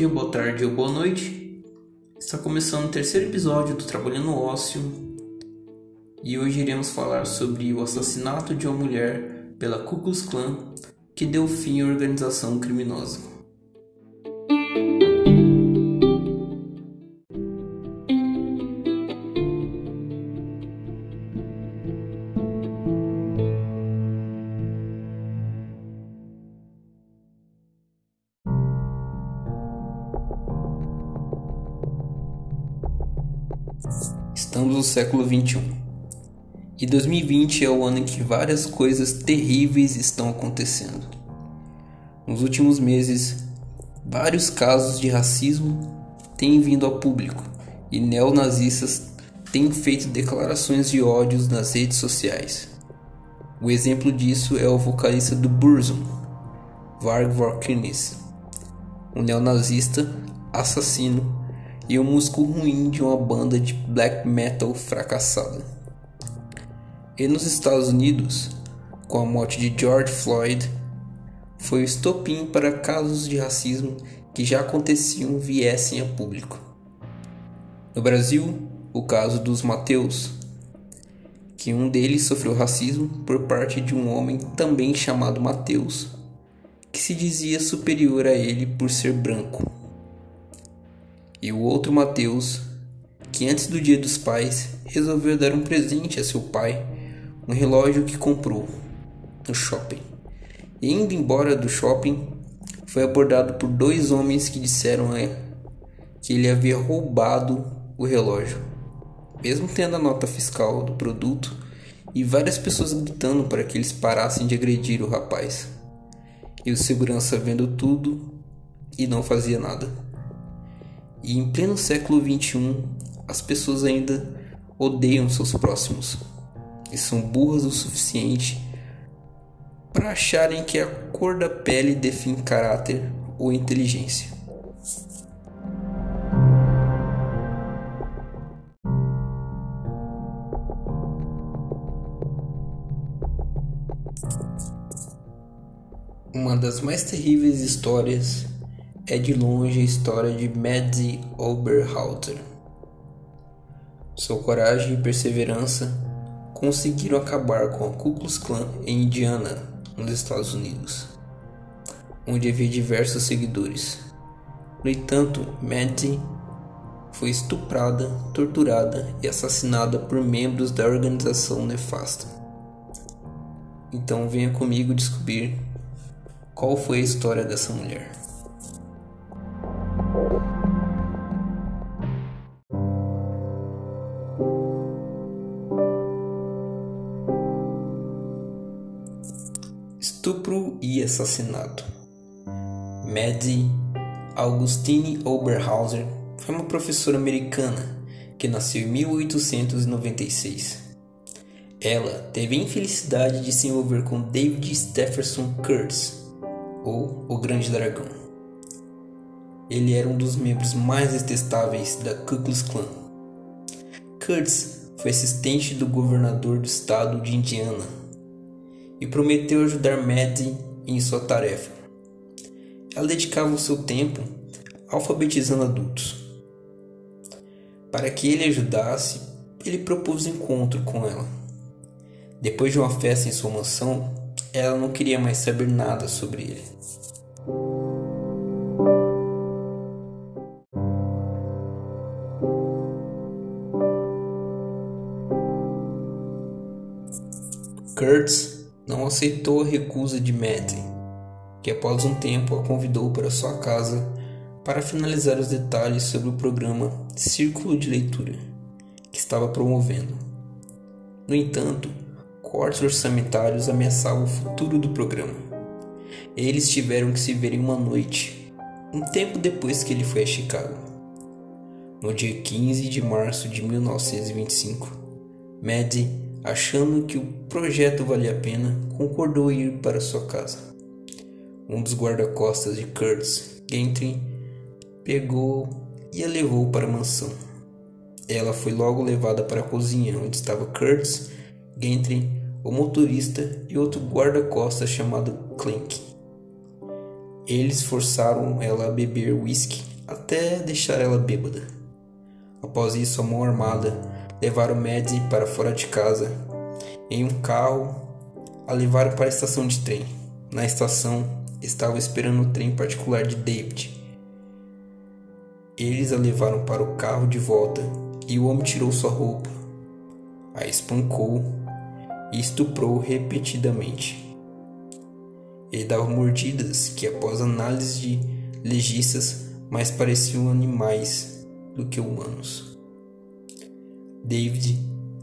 dia, boa tarde ou boa noite. Está começando o terceiro episódio do Trabalhando Ócio e hoje iremos falar sobre o assassinato de uma mulher pela Ku Klux Klan que deu fim à organização criminosa. Estamos no século 21 e 2020 é o ano em que várias coisas terríveis estão acontecendo. Nos últimos meses, vários casos de racismo têm vindo ao público e neonazistas têm feito declarações de ódios nas redes sociais. O exemplo disso é o vocalista do Burzum, Varg Vorkins, um neonazista assassino e um músico ruim de uma banda de black metal fracassada. E nos Estados Unidos, com a morte de George Floyd, foi o estopim para casos de racismo que já aconteciam viessem a público. No Brasil, o caso dos Mateus, que um deles sofreu racismo por parte de um homem também chamado Mateus, que se dizia superior a ele por ser branco e o outro Mateus, que antes do Dia dos Pais resolveu dar um presente a seu pai, um relógio que comprou no shopping. E indo embora do shopping, foi abordado por dois homens que disseram a que ele havia roubado o relógio, mesmo tendo a nota fiscal do produto e várias pessoas gritando para que eles parassem de agredir o rapaz. E o segurança vendo tudo e não fazia nada. E em pleno século XXI, as pessoas ainda odeiam seus próximos e são burras o suficiente para acharem que a cor da pele define caráter ou inteligência. Uma das mais terríveis histórias é de longe a história de Madsy Oberhalter. Sua coragem e perseverança conseguiram acabar com a Ku Klux Klan em Indiana, nos Estados Unidos, onde havia diversos seguidores. No entanto, Madsy foi estuprada, torturada e assassinada por membros da organização nefasta. Então venha comigo descobrir qual foi a história dessa mulher. Estupro e assassinato. Maddie Augustine Oberhauser foi uma professora americana que nasceu em 1896. Ela teve a infelicidade de se envolver com David Stephenson Curtis, ou o Grande Dragão. Ele era um dos membros mais detestáveis da Ku Klux Klan. Curtis foi assistente do governador do estado de Indiana e prometeu ajudar Maddie em sua tarefa. Ela dedicava o seu tempo alfabetizando adultos. Para que ele ajudasse, ele propôs um encontro com ela. Depois de uma festa em sua mansão, ela não queria mais saber nada sobre ele. Kurtz aceitou a recusa de Maddie, que após um tempo a convidou para sua casa para finalizar os detalhes sobre o programa Círculo de Leitura que estava promovendo. No entanto, cortes orçamentários ameaçavam o futuro do programa. Eles tiveram que se ver em uma noite, um tempo depois que ele foi a Chicago. No dia 15 de março de 1925, Maddie achando que o projeto valia a pena, concordou em ir para sua casa. Um dos guarda-costas de Curtis, Gentry, pegou e a levou para a mansão. Ela foi logo levada para a cozinha, onde estava Curtis, Gentry, o motorista e outro guarda-costas chamado Clink. Eles forçaram ela a beber whisky até deixar ela bêbada. Após isso, a mão armada levaram Maddie para fora de casa em um carro a levaram para a estação de trem. Na estação estava esperando o trem particular de David. Eles a levaram para o carro de volta e o homem tirou sua roupa, a espancou e estuprou repetidamente. Ele dava mordidas que, após análise de legistas, mais pareciam animais do que humanos. David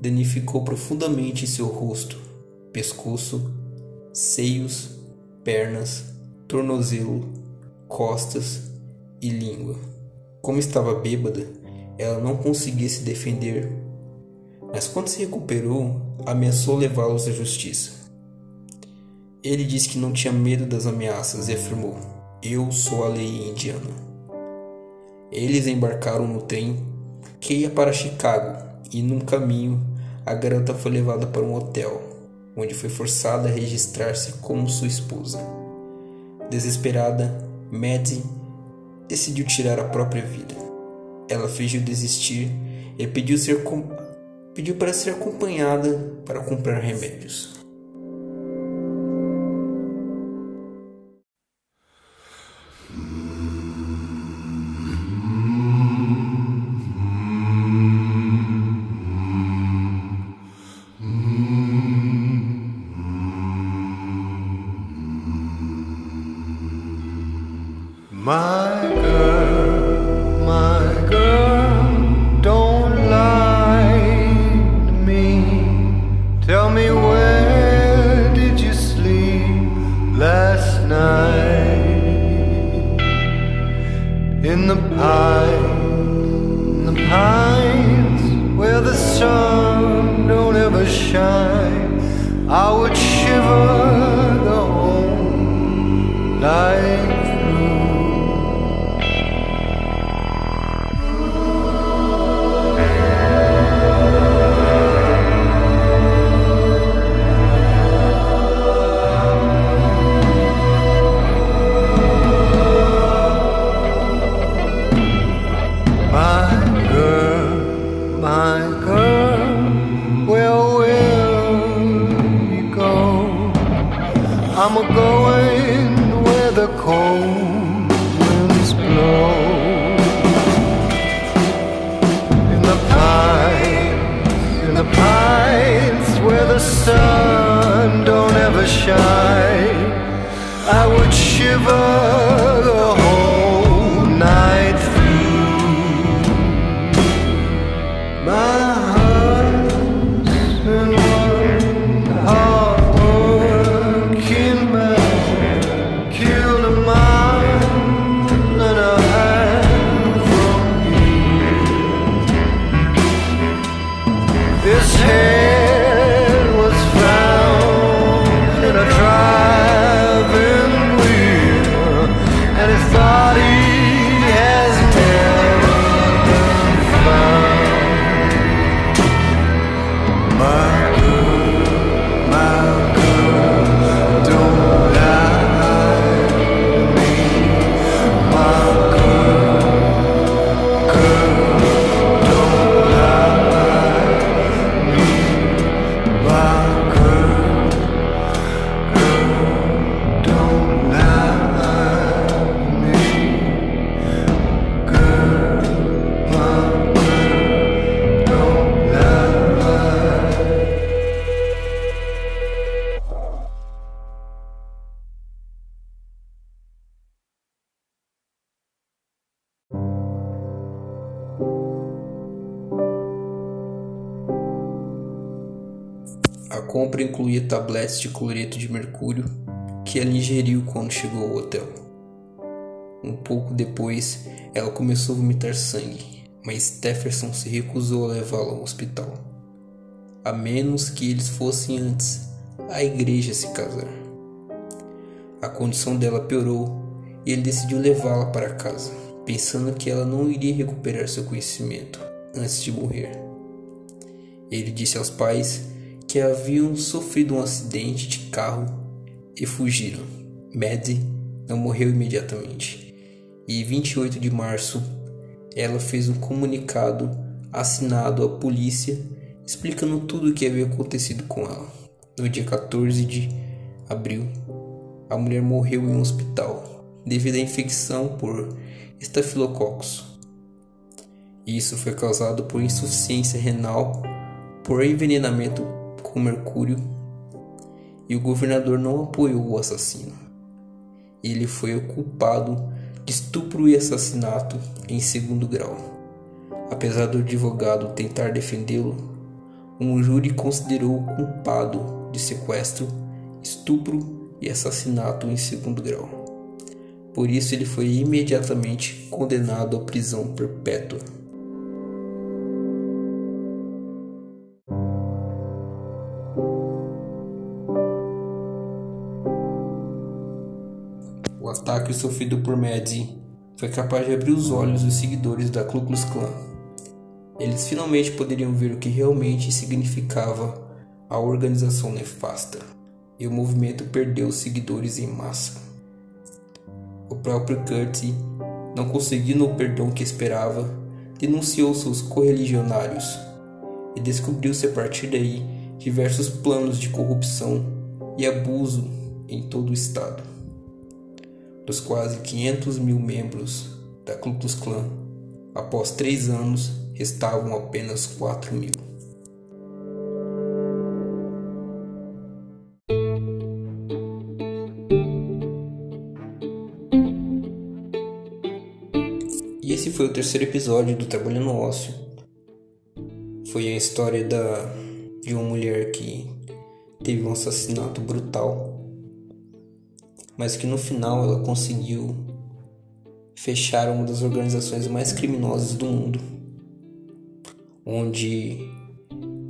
danificou profundamente seu rosto, pescoço, seios, pernas, tornozelo, costas e língua. Como estava bêbada, ela não conseguia se defender, mas quando se recuperou, ameaçou levá-los à justiça. Ele disse que não tinha medo das ameaças e afirmou: Eu sou a lei indiana. Eles embarcaram no trem que ia para Chicago e, num caminho, a garota foi levada para um hotel, onde foi forçada a registrar-se como sua esposa. Desesperada, Maddie decidiu tirar a própria vida. Ela fingiu desistir e pediu, ser, pediu para ser acompanhada para comprar remédios. I'ma go compra incluía tabletes de cloreto de mercúrio que ela ingeriu quando chegou ao hotel. Um pouco depois, ela começou a vomitar sangue, mas Stefferson se recusou a levá-la ao hospital, a menos que eles fossem antes à igreja se casar. A condição dela piorou e ele decidiu levá-la para casa, pensando que ela não iria recuperar seu conhecimento antes de morrer. Ele disse aos pais que haviam sofrido um acidente de carro e fugiram. Maddie não morreu imediatamente e 28 de março ela fez um comunicado assinado à polícia explicando tudo o que havia acontecido com ela. No dia 14 de abril, a mulher morreu em um hospital devido à infecção por estafilococcus. Isso foi causado por insuficiência renal, por envenenamento com mercúrio, e o governador não apoiou o assassino. Ele foi o culpado de estupro e assassinato em segundo grau. Apesar do advogado tentar defendê-lo, um júri considerou-o culpado de sequestro, estupro e assassinato em segundo grau. Por isso, ele foi imediatamente condenado à prisão perpétua. O ataque sofrido por Madsy foi capaz de abrir os olhos dos seguidores da Ku Klux Klan. Eles finalmente poderiam ver o que realmente significava a organização nefasta, e o movimento perdeu seguidores em massa. Próprio Curtis, não conseguindo o perdão que esperava, denunciou seus correligionários e descobriu-se a partir daí diversos planos de corrupção e abuso em todo o estado. Dos quase 500 mil membros da Ku Klux Klan, após três anos, restavam apenas 4 mil. Esse foi o terceiro episódio do Trabalhando Ócio. Foi a história da, de uma mulher que teve um assassinato brutal mas que no final ela conseguiu fechar uma das organizações mais criminosas do mundo, onde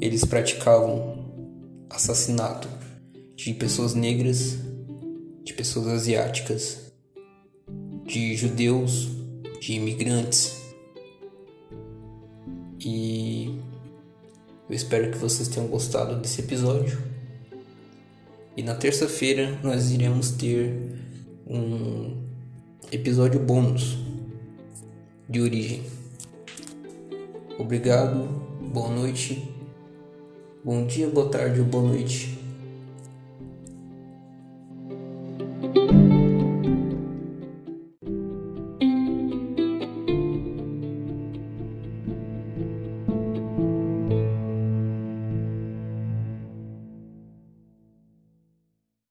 eles praticavam assassinato de pessoas negras, de pessoas asiáticas, de judeus, de imigrantes. E eu espero que vocês tenham gostado desse episódio. E na terça-feira nós iremos ter um episódio bônus de origem. Obrigado, boa noite, bom dia, boa tarde ou boa noite.